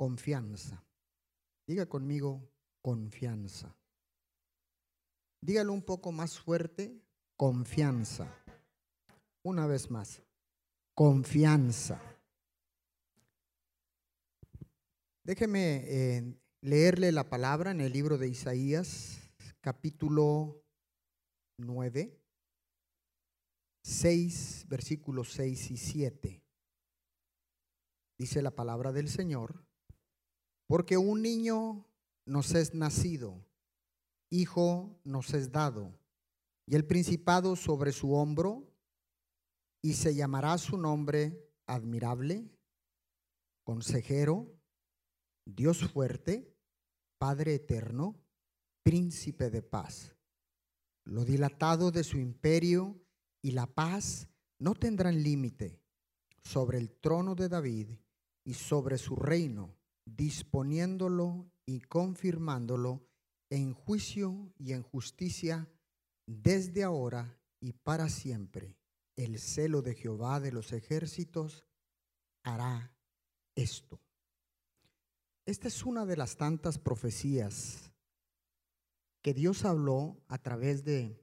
confianza. Diga conmigo, confianza. Dígalo un poco más fuerte, confianza. Una vez más, confianza. Déjeme eh, leerle la palabra en el libro de Isaías, capítulo 9, 6, versículos 6 y 7. Dice la palabra del Señor, porque un niño nos es nacido, hijo nos es dado, y el principado sobre su hombro, y se llamará su nombre admirable, consejero, Dios fuerte, Padre eterno, príncipe de paz. Lo dilatado de su imperio y la paz no tendrán límite sobre el trono de David y sobre su reino, disponiéndolo y confirmándolo en juicio y en justicia desde ahora y para siempre. El celo de Jehová de los ejércitos hará esto. Esta es una de las tantas profecías que Dios habló a través de,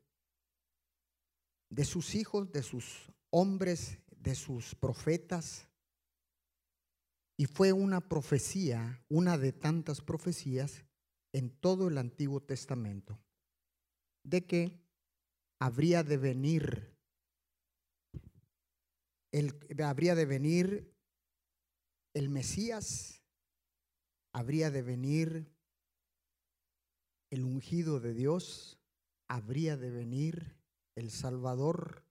de sus hijos, de sus hombres, de sus profetas. Y fue una profecía, una de tantas profecías en todo el Antiguo Testamento, de que habría de venir, el, habría de venir el Mesías, habría de venir el ungido de Dios, habría de venir el Salvador.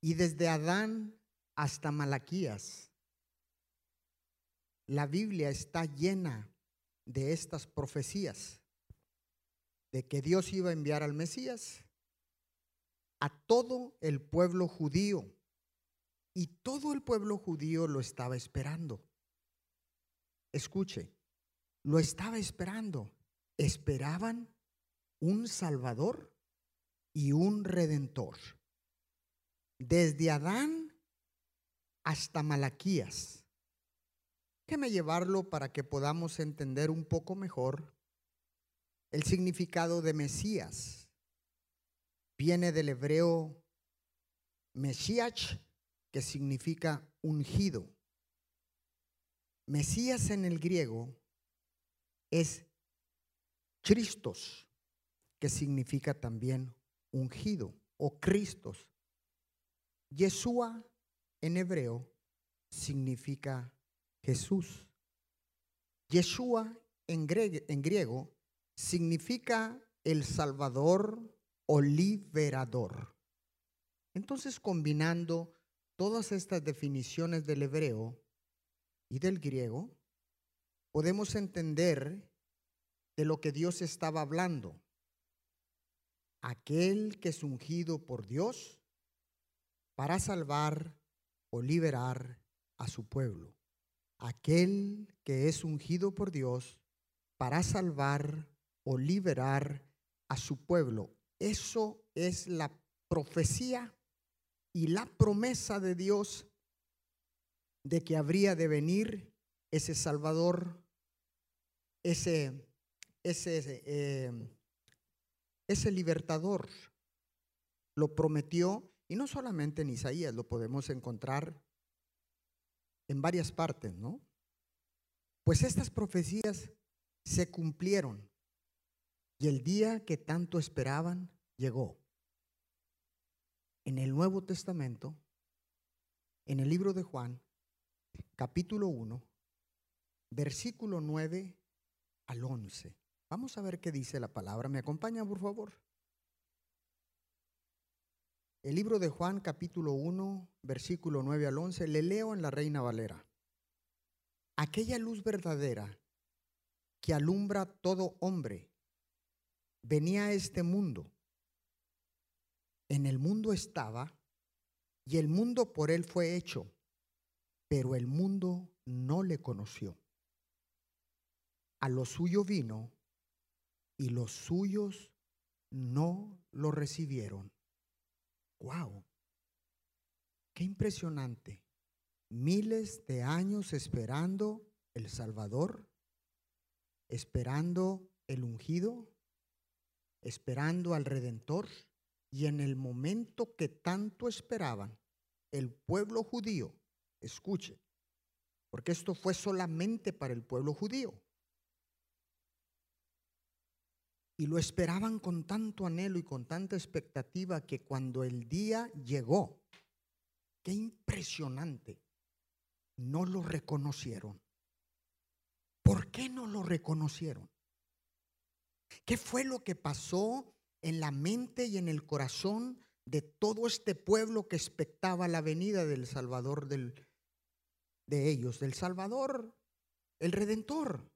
Y desde Adán hasta Malaquías, la Biblia está llena de estas profecías, de que Dios iba a enviar al Mesías a todo el pueblo judío. Y todo el pueblo judío lo estaba esperando. Escuche, lo estaba esperando. Esperaban un Salvador y un Redentor. Desde Adán hasta Malaquías. Déjeme llevarlo para que podamos entender un poco mejor el significado de Mesías. Viene del hebreo Mesías, que significa ungido. Mesías en el griego es Cristos, que significa también ungido o Cristos. Yeshua en hebreo significa Jesús. Yeshua en griego, significa el Salvador o liberador. Entonces, combinando todas estas definiciones del hebreo y del griego, podemos entender de lo que Dios estaba hablando. Aquel que es ungido por Dios para salvar o liberar a su pueblo. Aquel que es ungido por Dios para salvar o liberar a su pueblo. Eso es la profecía y la promesa de Dios de que habría de venir ese Salvador, ese, ese, eh, ese libertador. Lo prometió, y no solamente en Isaías, lo podemos encontrar en varias partes, ¿no? Pues estas profecías se cumplieron y el día que tanto esperaban llegó. En el Nuevo Testamento, en el libro de Juan, capítulo 1, versículo 9 al 11. Vamos a ver qué dice la palabra. ¿Me acompaña, por favor? El libro de Juan, capítulo 1, versículo 9 al 11, le leo en la Reina Valera. Aquella luz verdadera que alumbra todo hombre venía a este mundo. En el mundo estaba y el mundo por él fue hecho, pero el mundo no le conoció. A lo suyo vino y los suyos no lo recibieron. ¡Wow! ¡Qué impresionante! Miles de años esperando el Salvador, esperando el ungido, esperando al Redentor, y en el momento que tanto esperaban, el pueblo judío, escuche, porque esto fue solamente para el pueblo judío. Y lo esperaban con tanto anhelo y con tanta expectativa que cuando el día llegó, qué impresionante, no lo reconocieron. ¿Por qué no lo reconocieron? ¿Qué fue lo que pasó en la mente y en el corazón de todo este pueblo que expectaba la venida del Salvador del, de ellos, del Salvador, el Redentor?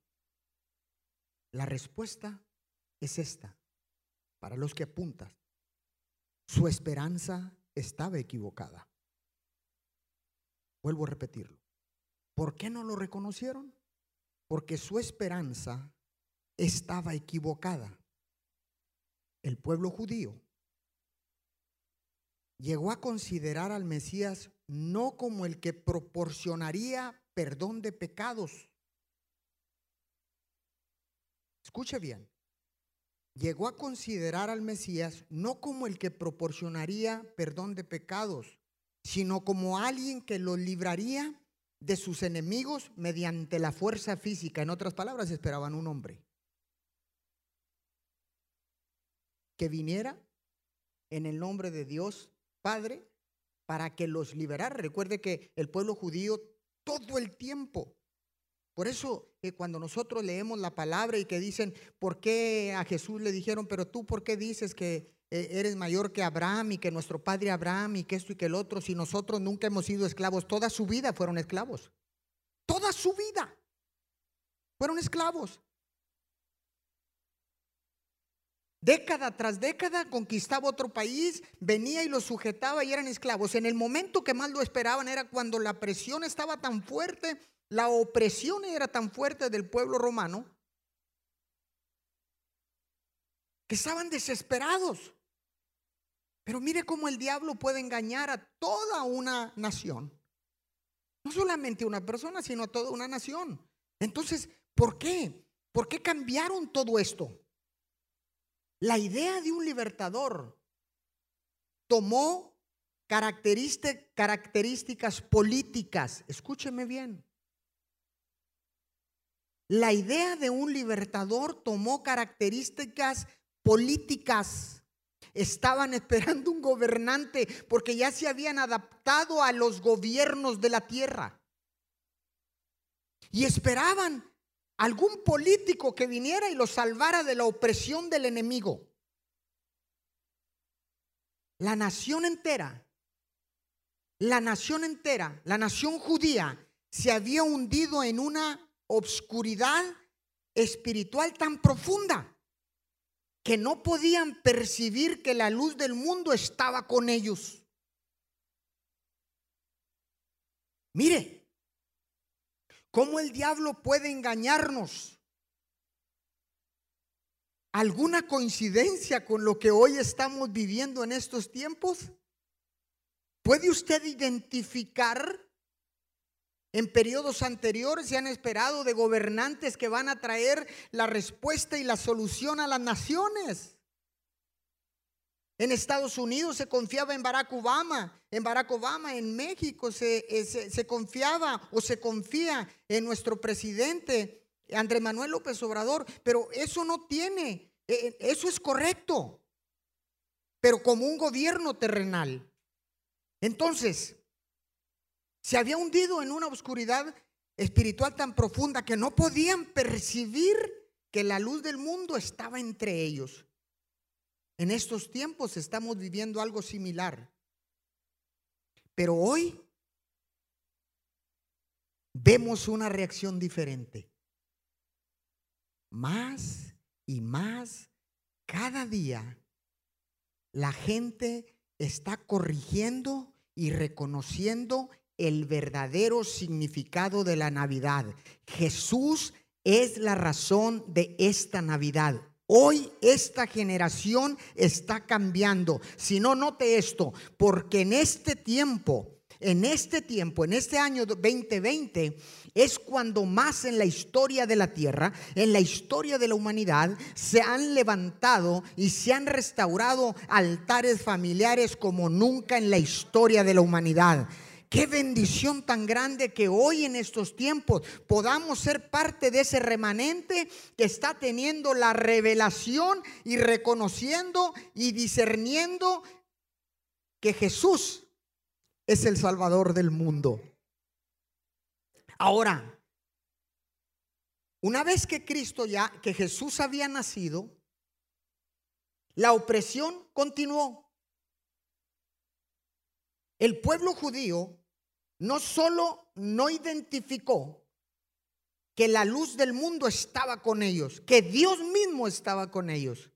La respuesta es esta, para los que apuntas. Su esperanza estaba equivocada. Vuelvo a repetirlo. ¿Por qué no lo reconocieron? Porque su esperanza estaba equivocada. El pueblo judío llegó a considerar al Mesías no como el que proporcionaría perdón de pecados. Escuche bien. Llegó a considerar al Mesías no como el que proporcionaría perdón de pecados, sino como alguien que lo libraría de sus enemigos mediante la fuerza física. En otras palabras, esperaban un hombre que viniera en el nombre de Dios Padre para que los liberara. Recuerde que el pueblo judío todo el tiempo. Por eso cuando nosotros leemos la palabra y que dicen, ¿por qué a Jesús le dijeron, pero tú por qué dices que eh, eres mayor que Abraham y que nuestro padre Abraham y que esto y que el otro, si nosotros nunca hemos sido esclavos, toda su vida fueron esclavos. Toda su vida fueron esclavos. Década tras década conquistaba otro país, venía y los sujetaba y eran esclavos. En el momento que más lo esperaban era cuando la presión estaba tan fuerte, la opresión era tan fuerte del pueblo romano, que estaban desesperados. Pero mire cómo el diablo puede engañar a toda una nación. No solamente a una persona, sino a toda una nación. Entonces, ¿por qué? ¿Por qué cambiaron todo esto? La idea de un libertador tomó características políticas. Escúcheme bien. La idea de un libertador tomó características políticas. Estaban esperando un gobernante porque ya se habían adaptado a los gobiernos de la tierra. Y esperaban algún político que viniera y lo salvara de la opresión del enemigo. La nación entera, la nación entera, la nación judía se había hundido en una obscuridad espiritual tan profunda que no podían percibir que la luz del mundo estaba con ellos. Mire, ¿Cómo el diablo puede engañarnos? ¿Alguna coincidencia con lo que hoy estamos viviendo en estos tiempos? ¿Puede usted identificar en periodos anteriores se han esperado de gobernantes que van a traer la respuesta y la solución a las naciones? En Estados Unidos se confiaba en Barack Obama, en Barack Obama, en México eh, se, se, confiaba o se confía en nuestro presidente Andrés Manuel López Obrador, pero eso no tiene, eh, eh, eso es correcto, pero como un gobierno terrenal. Entonces, se había hundido en una oscuridad espiritual tan profunda que no podían percibir que la luz del mundo estaba entre ellos. En estos tiempos estamos viviendo algo similar. Pero hoy vemos una reacción diferente. Más y más, cada día, la gente está corrigiendo y reconociendo el verdadero significado de la Navidad. Jesús es la razón de esta Navidad. Hoy esta generación está cambiando. Si no, note esto, porque en este tiempo en este tiempo, en este año 2020, es cuando más en la historia de la tierra, en la historia de la humanidad, se han levantado y se han restaurado altares familiares como nunca en la historia de la humanidad. Qué bendición tan grande que hoy en estos tiempos podamos ser parte de ese remanente que está teniendo la revelación y reconociendo y discerniendo que Jesús es el Salvador del mundo. Ahora, una vez que Cristo ya, que Jesús había nacido, la opresión continuó. El pueblo judío no solo no identificó que la luz del mundo estaba con ellos, que Dios mismo estaba con ellos,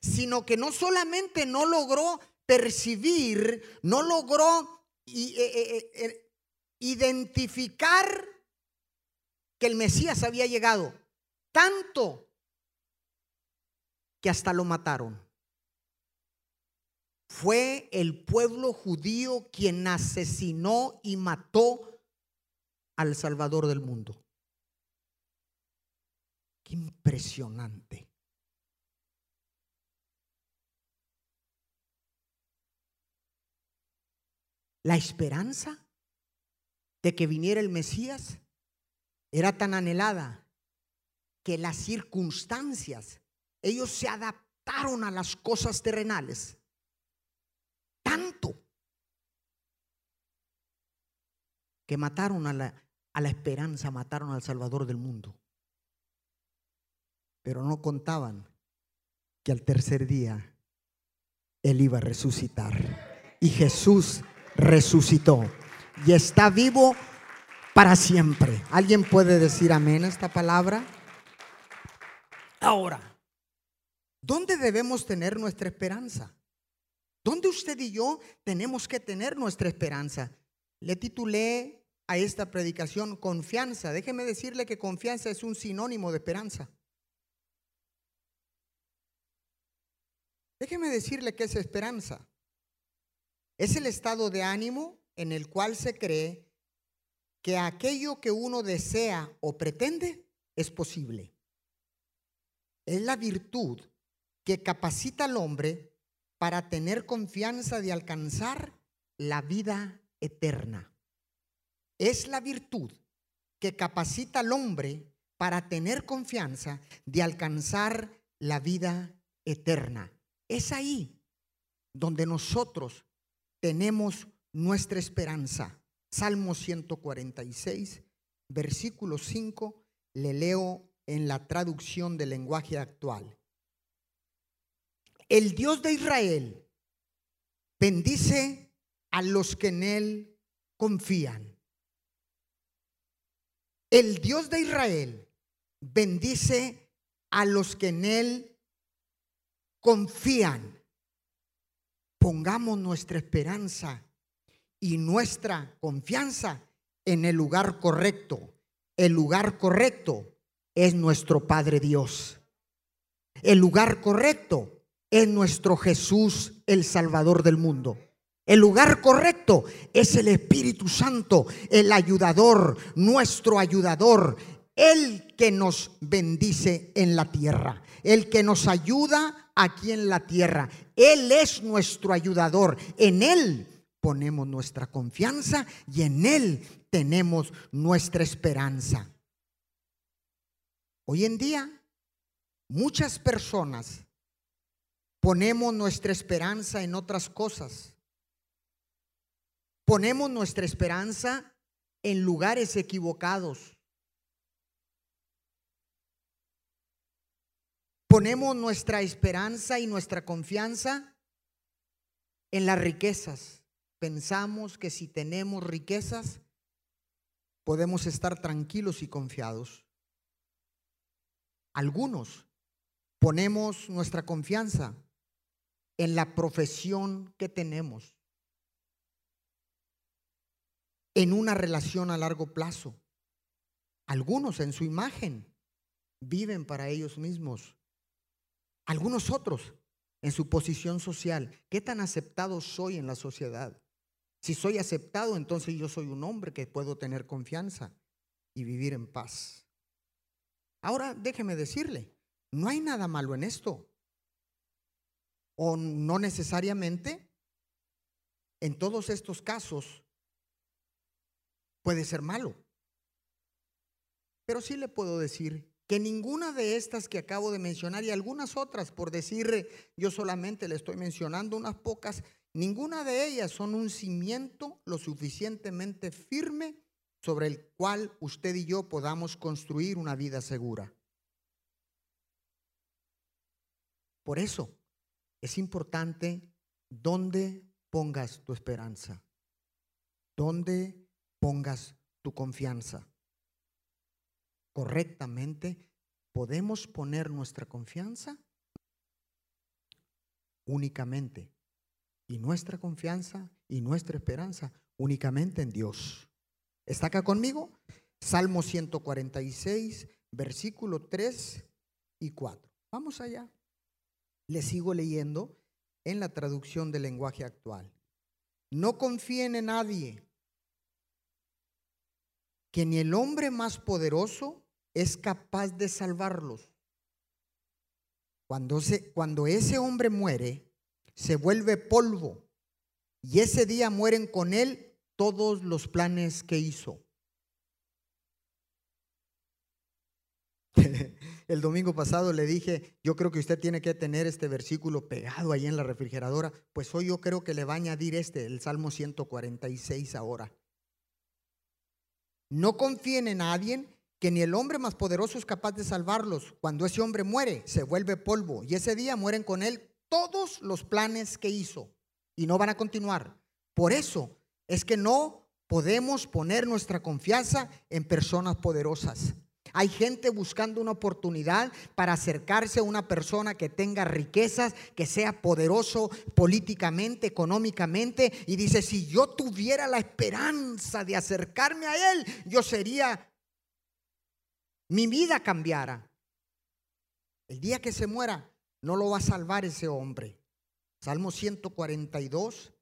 sino que no solamente no logró percibir, no logró y, eh, eh, eh, identificar que el Mesías había llegado. Tanto que hasta lo mataron. Fue el pueblo judío quien asesinó y mató al Salvador del mundo. Qué impresionante. La esperanza de que viniera el Mesías era tan anhelada que las circunstancias, ellos se adaptaron a las cosas terrenales tanto que mataron a la, a la esperanza, mataron al Salvador del mundo. Pero no contaban que al tercer día Él iba a resucitar. Y Jesús resucitó y está vivo para siempre. ¿Alguien puede decir amén a esta palabra? Ahora, ¿dónde debemos tener nuestra esperanza? ¿Dónde usted y yo tenemos que tener nuestra esperanza? Le titulé a esta predicación confianza. Déjeme decirle que confianza es un sinónimo de esperanza. Déjeme decirle que es esperanza. Es el estado de ánimo en el cual se cree que aquello que uno desea o pretende es posible. Es la virtud que capacita al hombre para tener confianza de alcanzar la vida eterna. Es la virtud que capacita al hombre para tener confianza de alcanzar la vida eterna. Es ahí donde nosotros tenemos nuestra esperanza. Salmo 146, versículo 5, le leo en la traducción del lenguaje actual. El Dios de Israel bendice a los que en Él confían. El Dios de Israel bendice a los que en Él confían pongamos nuestra esperanza y nuestra confianza en el lugar correcto. El lugar correcto es nuestro Padre Dios. El lugar correcto es nuestro Jesús, el Salvador del mundo. El lugar correcto es el Espíritu Santo, el ayudador, nuestro ayudador, el que nos bendice en la tierra, el que nos ayuda aquí en la tierra. Él es nuestro ayudador. En Él ponemos nuestra confianza y en Él tenemos nuestra esperanza. Hoy en día, muchas personas ponemos nuestra esperanza en otras cosas. Ponemos nuestra esperanza en lugares equivocados. Ponemos nuestra esperanza y nuestra confianza en las riquezas. Pensamos que si tenemos riquezas, podemos estar tranquilos y confiados. Algunos ponemos nuestra confianza en la profesión que tenemos, en una relación a largo plazo. Algunos en su imagen viven para ellos mismos. Algunos otros en su posición social. ¿Qué tan aceptado soy en la sociedad? Si soy aceptado, entonces yo soy un hombre que puedo tener confianza y vivir en paz. Ahora déjeme decirle, no hay nada malo en esto. O no necesariamente en todos estos casos puede ser malo. Pero sí le puedo decir que ninguna de estas que acabo de mencionar y algunas otras, por decir yo solamente le estoy mencionando unas pocas, ninguna de ellas son un cimiento lo suficientemente firme sobre el cual usted y yo podamos construir una vida segura. Por eso es importante dónde pongas tu esperanza, dónde pongas tu confianza correctamente, podemos poner nuestra confianza únicamente. Y nuestra confianza y nuestra esperanza únicamente en Dios. ¿Está acá conmigo? Salmo 146, versículo 3 y 4. Vamos allá. Le sigo leyendo en la traducción del lenguaje actual. No confíen en nadie, que ni el hombre más poderoso es capaz de salvarlos. Cuando, cuando ese hombre muere, se vuelve polvo y ese día mueren con él todos los planes que hizo. El domingo pasado le dije, yo creo que usted tiene que tener este versículo pegado ahí en la refrigeradora, pues hoy yo creo que le va a añadir este, el Salmo 146 ahora. No confíen en nadie que ni el hombre más poderoso es capaz de salvarlos. Cuando ese hombre muere, se vuelve polvo y ese día mueren con él todos los planes que hizo y no van a continuar. Por eso es que no podemos poner nuestra confianza en personas poderosas. Hay gente buscando una oportunidad para acercarse a una persona que tenga riquezas, que sea poderoso políticamente, económicamente, y dice, si yo tuviera la esperanza de acercarme a él, yo sería mi vida cambiara. El día que se muera, no lo va a salvar ese hombre. Salmo 142,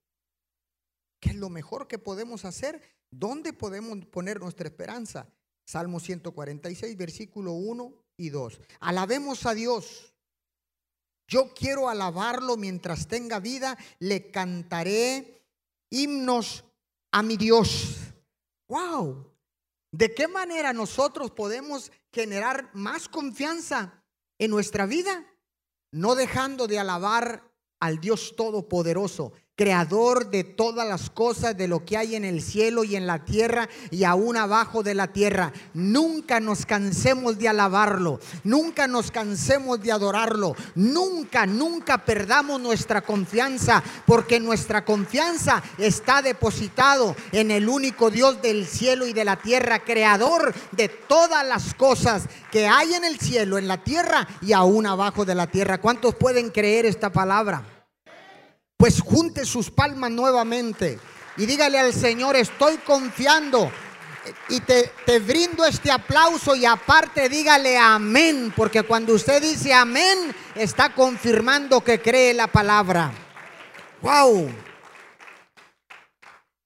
¿qué es lo mejor que podemos hacer? ¿Dónde podemos poner nuestra esperanza? Salmo 146, versículo 1 y 2. Alabemos a Dios. Yo quiero alabarlo mientras tenga vida. Le cantaré himnos a mi Dios. ¡Wow! ¿De qué manera nosotros podemos generar más confianza en nuestra vida? No dejando de alabar al Dios Todopoderoso, creador de todas las cosas, de lo que hay en el cielo y en la tierra y aún abajo de la tierra. Nunca nos cansemos de alabarlo, nunca nos cansemos de adorarlo, nunca, nunca perdamos nuestra confianza, porque nuestra confianza está depositado en el único Dios del cielo y de la tierra, creador de todas las cosas que hay en el cielo, en la tierra y aún abajo de la tierra. ¿Cuántos pueden creer esta palabra? Pues junte sus palmas nuevamente y dígale al Señor, estoy confiando. Y te, te, brindo este aplauso y aparte dígale amén, porque cuando usted dice amén, está confirmando que cree la palabra. Wow.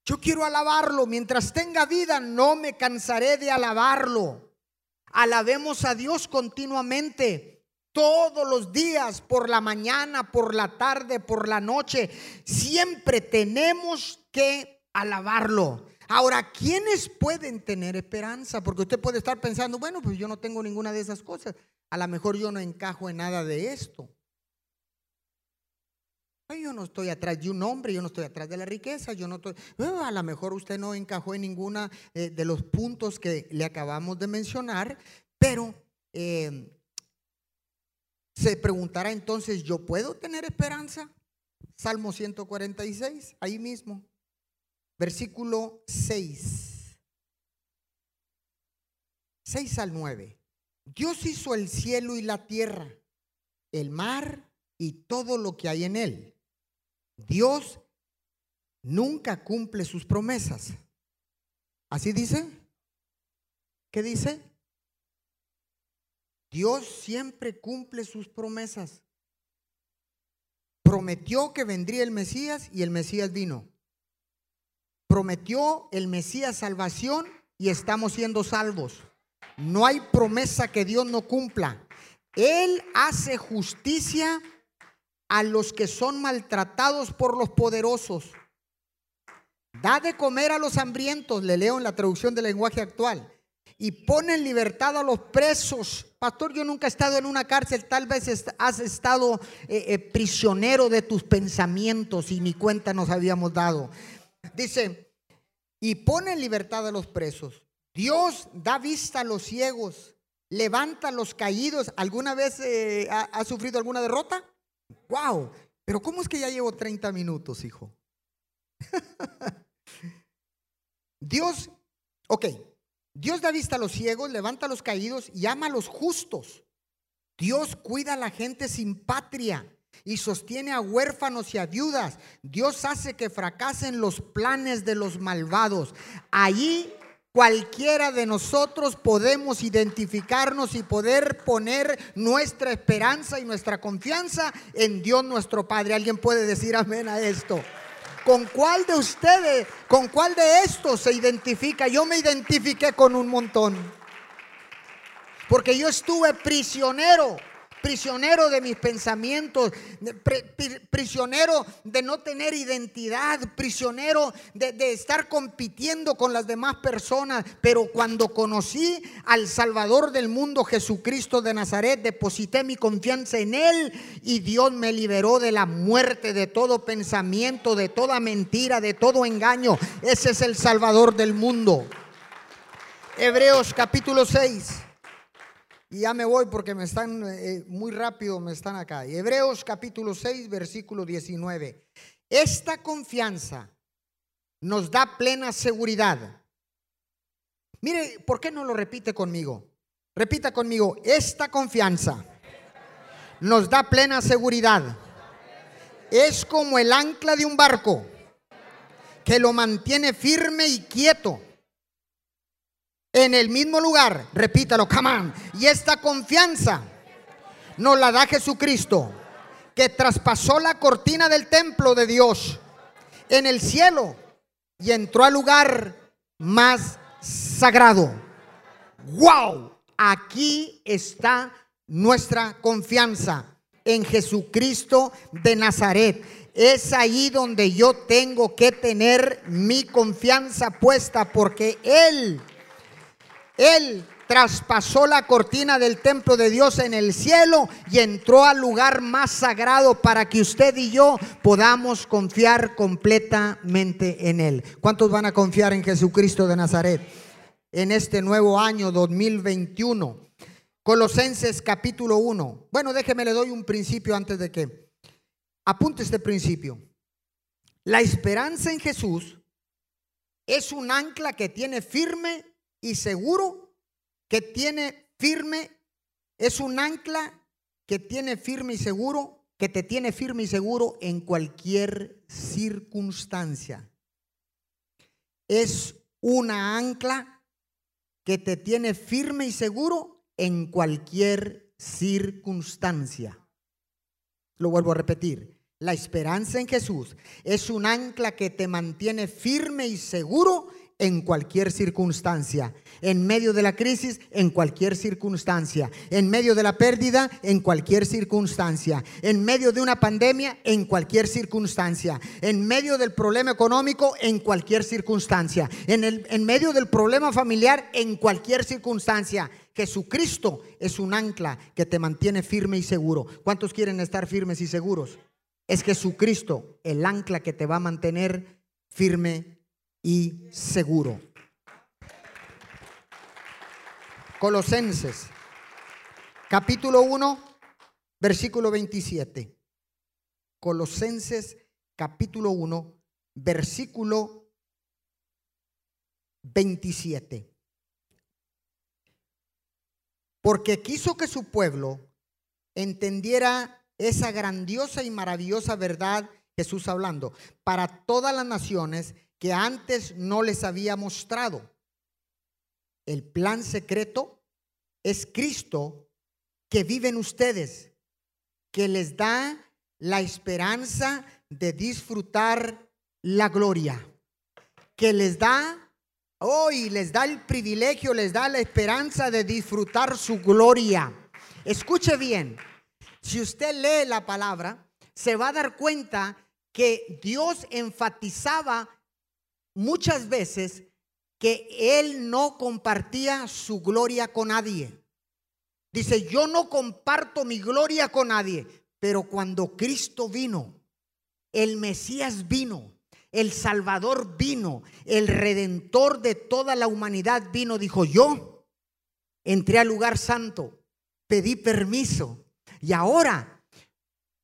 Yo quiero alabarlo. Mientras tenga vida, no me cansaré de alabarlo. Alabemos a Dios continuamente todos los días, por la mañana, por la tarde, por la noche. Siempre tenemos que alabarlo. Ahora, ¿quiénes pueden tener esperanza? Porque usted puede estar pensando, bueno, pues yo no tengo ninguna de esas cosas. A lo mejor yo no encajo en nada de esto. Yo no estoy atrás de un hombre, yo no estoy atrás de la riqueza, yo no estoy... Eh, a lo mejor usted no encajó en ninguna eh, de los puntos que le acabamos de mencionar, pero eh, se preguntará entonces, ¿yo puedo tener esperanza? Salmo 146, ahí mismo, versículo 6. 6 al 9. Dios hizo el cielo y la tierra, el mar y todo lo que hay en él. Dios nunca cumple sus promesas. ¿Así dice? ¿Qué dice? Dios siempre cumple sus promesas. Prometió que vendría el Mesías y el Mesías vino. prometió el Mesías salvación y estamos siendo salvos. No hay promesa que Dios no cumpla. Él hace justicia a los que son maltratados por los poderosos. Da de comer a los hambrientos, le leo en la traducción del lenguaje actual. Y pone en libertad a los presos. Pastor, yo nunca he estado en una cárcel, tal vez has estado eh, eh, prisionero de tus pensamientos y ni cuenta nos habíamos dado. Dice, y pone en libertad a los presos. Dios da vista a los ciegos, levanta a los caídos. ¿Alguna vez eh, ha, sufrido alguna derrota? ¡Wow! Pero ¿cómo es que ya llevo 30 minutos, hijo? Dios, ok, Dios da vista a los ciegos, levanta a los caídos y ama a los justos. Dios cuida a la gente sin patria y sostiene a huérfanos y a viudas. Dios hace que fracasen los planes de los malvados. Allí cualquiera de nosotros podemos identificarnos y poder poner nuestra esperanza y nuestra confianza en Dios nuestro Padre. ¿Alguien puede decir amén a esto? ¿Con cuál de ustedes, con cuál de estos se identifica? Yo me identifiqué con un montón. Porque yo estuve prisionero prisionero de mis pensamientos, prisionero de no tener identidad, prisionero de, estar compitiendo con las demás personas. Pero cuando conocí al Salvador del mundo, Jesucristo de Nazaret, deposité mi confianza en Él y Dios me liberó de la muerte, de todo pensamiento, de toda mentira, de todo engaño. Ese es el Salvador del mundo. Hebreos capítulo 6. Y ya me voy porque me están eh, muy rápido, me están acá. Hebreos capítulo 6, versículo 19. Esta confianza nos da plena seguridad. Mire, ¿por qué no lo repite conmigo? Repita conmigo, esta confianza nos da plena seguridad. Es como el ancla de un barco que lo mantiene firme y quieto en el mismo lugar. Repítalo, come on. Y esta confianza nos la da Jesucristo, que traspasó la cortina del templo de Dios en el cielo y entró al lugar más sagrado. ¡Wow! Aquí está nuestra confianza en Jesucristo de Nazaret. Es ahí donde yo tengo que tener mi confianza puesta porque Él él traspasó la cortina del templo de Dios en el cielo y entró al lugar más sagrado para que usted y yo podamos confiar completamente en Él. ¿Cuántos van a confiar en Jesucristo de Nazaret en este nuevo año 2021? Colosenses capítulo 1. Bueno, déjeme le doy un principio antes de que apunte este principio. La esperanza en Jesús es un ancla que tiene firme y seguro que tiene firme, es un ancla que tiene firme y seguro, que te tiene firme y seguro en cualquier circunstancia. Es una ancla que te tiene firme y seguro en cualquier circunstancia. Lo vuelvo a repetir. La esperanza en Jesús es un ancla que te mantiene firme y seguro en cualquier circunstancia, en medio de la crisis, en cualquier circunstancia, en medio de la pérdida, en cualquier circunstancia, en medio de una pandemia, en cualquier circunstancia, en medio del problema económico, en cualquier circunstancia, en, el, en medio del problema familiar, en cualquier circunstancia. Jesucristo es un ancla que te mantiene firme y seguro. ¿Cuántos quieren estar firmes y seguros? Es Jesucristo el ancla que te va a mantener firme y seguro. Colosenses, capítulo 1, versículo 27. Colosenses, capítulo 1, versículo 27. Porque quiso que su pueblo entendiera esa grandiosa y maravillosa verdad, Jesús hablando, para todas las naciones que antes no les había mostrado. El plan secreto es Cristo que vive en ustedes, que les da la esperanza de disfrutar la gloria. que les da hoy, les da el privilegio, les da la esperanza de disfrutar su gloria. Escuche bien, si usted lee la palabra, se va a dar cuenta que Dios enfatizaba muchas veces que Él no compartía su gloria con nadie. Dice, yo no comparto mi gloria con nadie, pero cuando Cristo vino, el Mesías vino, el Salvador vino, el Redentor de toda la humanidad vino, dijo, yo entré al lugar santo, pedí permiso y ahora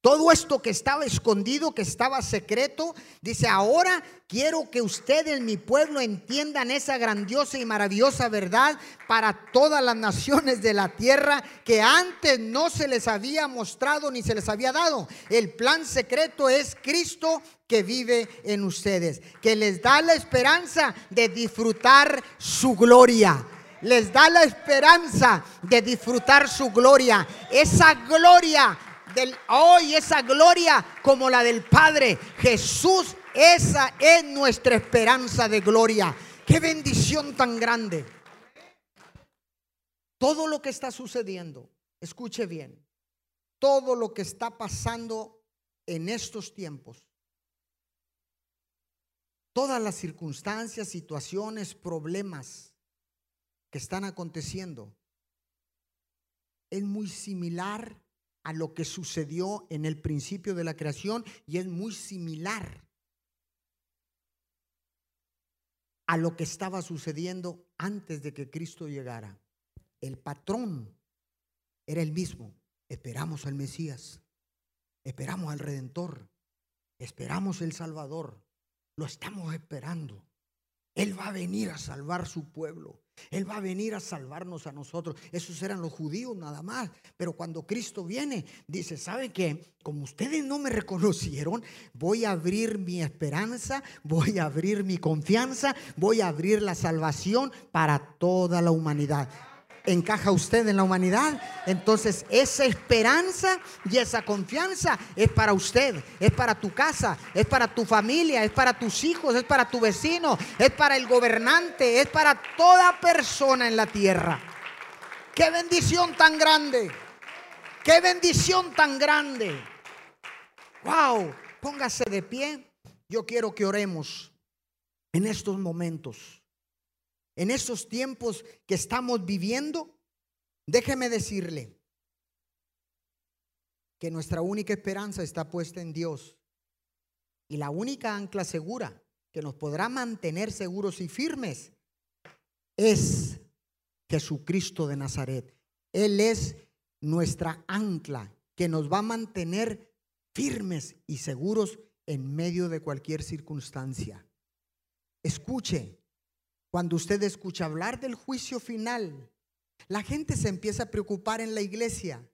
todo esto que estaba escondido, que estaba secreto, dice, ahora quiero que ustedes, mi pueblo, entiendan esa grandiosa y maravillosa verdad para todas las naciones de la tierra que antes no se les había mostrado ni se les había dado. El plan secreto es Cristo que vive en ustedes, que les da la esperanza de disfrutar su gloria les da la esperanza de disfrutar su gloria. Esa gloria del hoy, esa gloria como la del Padre. Jesús, esa es nuestra esperanza de gloria. Qué bendición tan grande. Todo lo que está sucediendo, escuche bien, todo lo que está pasando en estos tiempos, todas las circunstancias, situaciones, problemas que están aconteciendo, es muy similar a lo que sucedió en el principio de la creación y es muy similar a lo que estaba sucediendo antes de que Cristo llegara. El patrón era el mismo. Esperamos al Mesías, esperamos al Redentor, esperamos el Salvador, lo estamos esperando. Él va a venir a salvar su pueblo. Él va a venir a salvarnos a nosotros. Esos eran los judíos nada más. Pero cuando Cristo viene, dice, ¿sabe qué? Como ustedes no me reconocieron, voy a abrir mi esperanza, voy a abrir mi confianza, voy a abrir la salvación para toda la humanidad encaja usted en la humanidad. Entonces esa esperanza y esa confianza es para usted, es para tu casa, es para tu familia, es para tus hijos, es para tu vecino, es para el gobernante, es para toda persona en la tierra. Qué bendición tan grande. Qué bendición tan grande. Wow, póngase de pie. Yo quiero que oremos en estos momentos en estos tiempos que estamos viviendo, déjeme decirle que nuestra única esperanza está puesta en Dios. Y la única ancla segura que nos podrá mantener seguros y firmes es Jesucristo de Nazaret. Él es nuestra ancla que nos va a mantener firmes y seguros en medio de cualquier circunstancia. Escuche, cuando usted escucha hablar del juicio final, la gente se empieza a preocupar en la iglesia.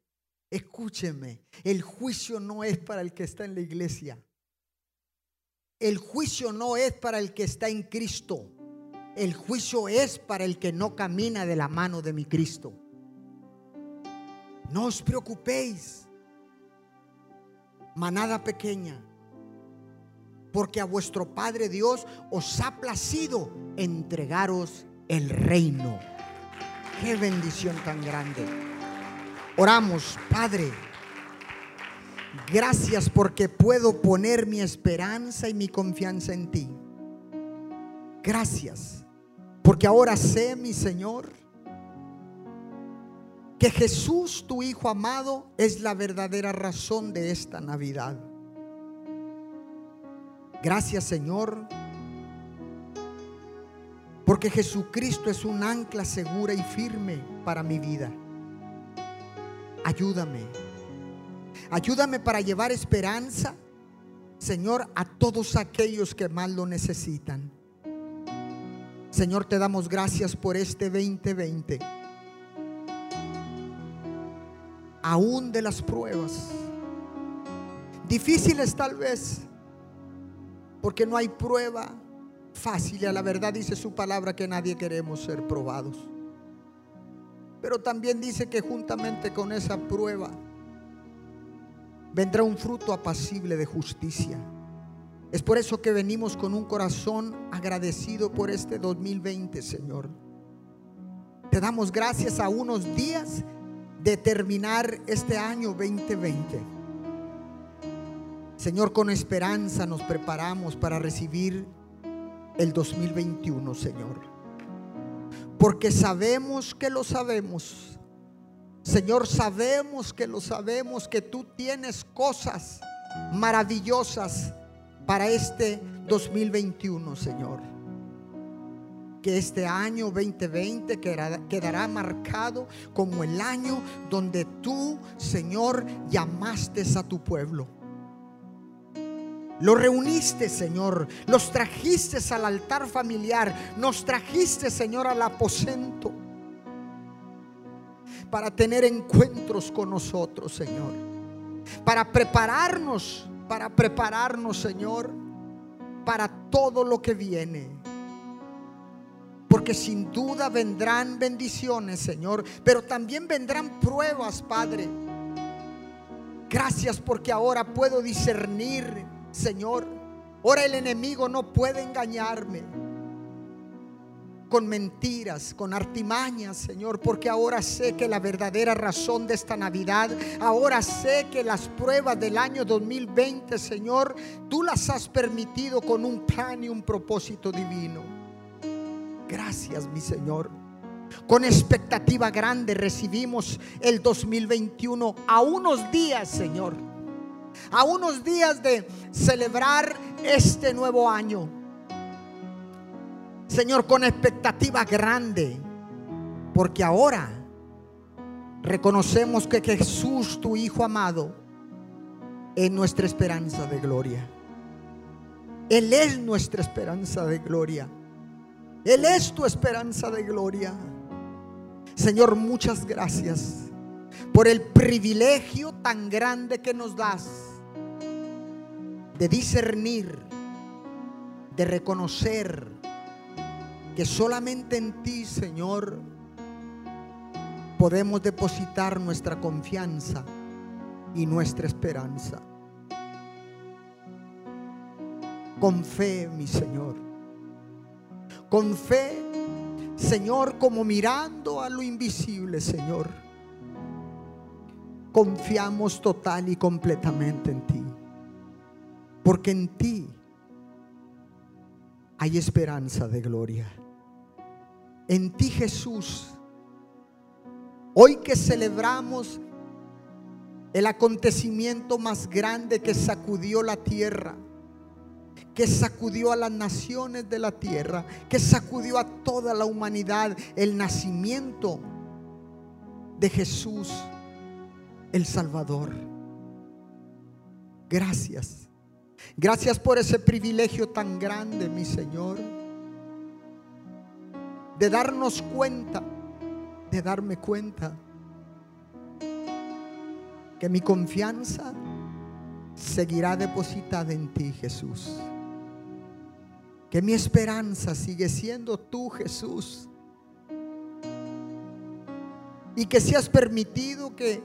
Escúcheme, el juicio no es para el que está en la iglesia. El juicio no es para el que está en Cristo. El juicio es para el que no camina de la mano de mi Cristo. No os preocupéis, manada pequeña porque a vuestro Padre Dios os ha placido entregaros el reino. Qué bendición tan grande. Oramos, Padre. Gracias porque puedo poner mi esperanza y mi confianza en ti. Gracias porque ahora sé, mi Señor, que Jesús, tu Hijo amado, es la verdadera razón de esta Navidad. Gracias Señor, porque Jesucristo es un ancla segura y firme para mi vida. Ayúdame. Ayúdame para llevar esperanza, Señor, a todos aquellos que más lo necesitan. Señor, te damos gracias por este 2020. Aún de las pruebas, difíciles tal vez, porque no hay prueba fácil. A la verdad dice su palabra que nadie queremos ser probados. Pero también dice que juntamente con esa prueba vendrá un fruto apacible de justicia. Es por eso que venimos con un corazón agradecido por este 2020, Señor. Te damos gracias a unos días de terminar este año 2020. Señor, con esperanza nos preparamos para recibir el 2021, Señor. Porque sabemos que lo sabemos. Señor, sabemos que lo sabemos, que tú tienes cosas maravillosas para este 2021, Señor. Que este año 2020 quedará, marcado como el año donde tú, Señor, llamaste a tu pueblo. Lo reuniste, Señor. Los trajiste al altar familiar. Nos trajiste, Señor, al aposento. Para tener encuentros con nosotros, Señor. Para prepararnos para prepararnos, Señor, para todo lo que viene. Porque sin duda vendrán bendiciones, Señor, pero también vendrán pruebas, Padre. Gracias porque ahora puedo discernir, Señor. Ahora el enemigo no puede engañarme con mentiras, con artimañas, Señor, porque ahora sé que la verdadera razón de esta Navidad, ahora sé que las pruebas del año 2020, Señor, tú las has permitido con un plan y un propósito divino. Gracias, mi Señor. Con expectativa grande recibimos el 2021 a unos días, Señor. A unos días de celebrar este nuevo año. Señor, con expectativa grande, porque ahora reconocemos que Jesús, tu Hijo amado, es nuestra esperanza de gloria. Él es nuestra esperanza de gloria. Él es tu esperanza de gloria. Señor, muchas gracias por el privilegio tan grande que nos das de discernir, de reconocer, que solamente en ti, Señor, podemos depositar nuestra confianza y nuestra esperanza. Con fe, mi Señor. Con fe, Señor, como mirando a lo invisible, Señor. Confiamos total y completamente en ti. Porque en ti hay esperanza de gloria en ti Jesús. Hoy que celebramos el acontecimiento más grande que sacudió la tierra, que sacudió a las naciones de la tierra, que sacudió a toda la humanidad, el nacimiento de Jesús, el Salvador. Gracias. Gracias por ese privilegio tan grande, mi Señor de darnos cuenta, de darme cuenta que mi confianza seguirá depositada en ti, Jesús. Que mi esperanza sigue siendo tú, Jesús. Y que si has permitido que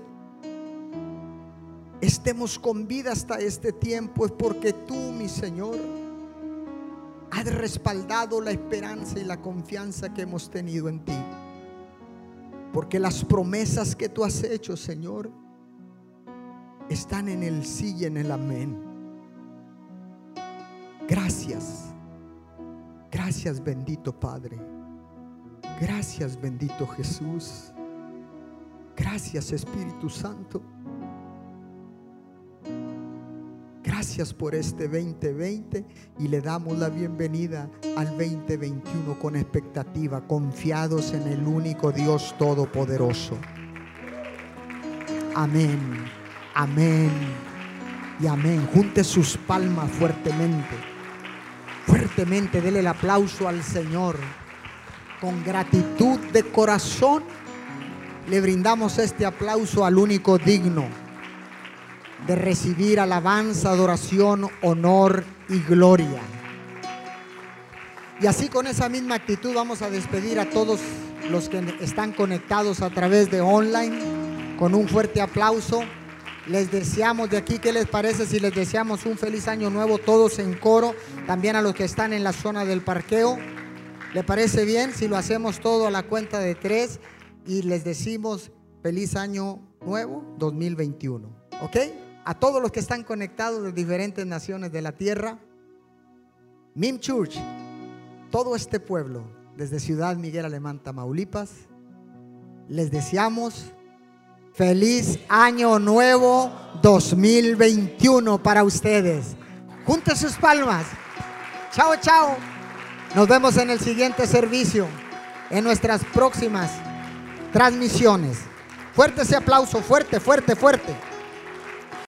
estemos con vida hasta este tiempo es porque tú, mi Señor, has respaldado la esperanza y la confianza que hemos tenido en ti. Porque las promesas que tú has hecho, Señor, están en el sí y en el amén. Gracias. Gracias bendito Padre. Gracias bendito Jesús. Gracias Espíritu Santo. Gracias por este 2020 y le damos la bienvenida al 2021 con expectativa, confiados en el único Dios Todopoderoso. Amén, amén y amén. Junte sus palmas fuertemente, fuertemente, dele el aplauso al Señor. Con gratitud de corazón le brindamos este aplauso al único digno de recibir alabanza, adoración, honor y gloria. Y así con esa misma actitud vamos a despedir a todos los que están conectados a través de online con un fuerte aplauso. Les deseamos de aquí, ¿qué les parece si les deseamos un feliz año nuevo todos en coro? También a los que están en la zona del parqueo. ¿Le parece bien si lo hacemos todo a la cuenta de tres y les decimos feliz año nuevo 2021? ¿Ok? A todos los que están conectados de diferentes naciones de la tierra. Mim Church, todo este pueblo, desde Ciudad Miguel Alemán, Tamaulipas, les deseamos feliz año nuevo 2021 para ustedes. Junten sus palmas. Chao, chao. Nos vemos en el siguiente servicio, en nuestras próximas transmisiones. Fuerte ese aplauso, fuerte, fuerte, fuerte.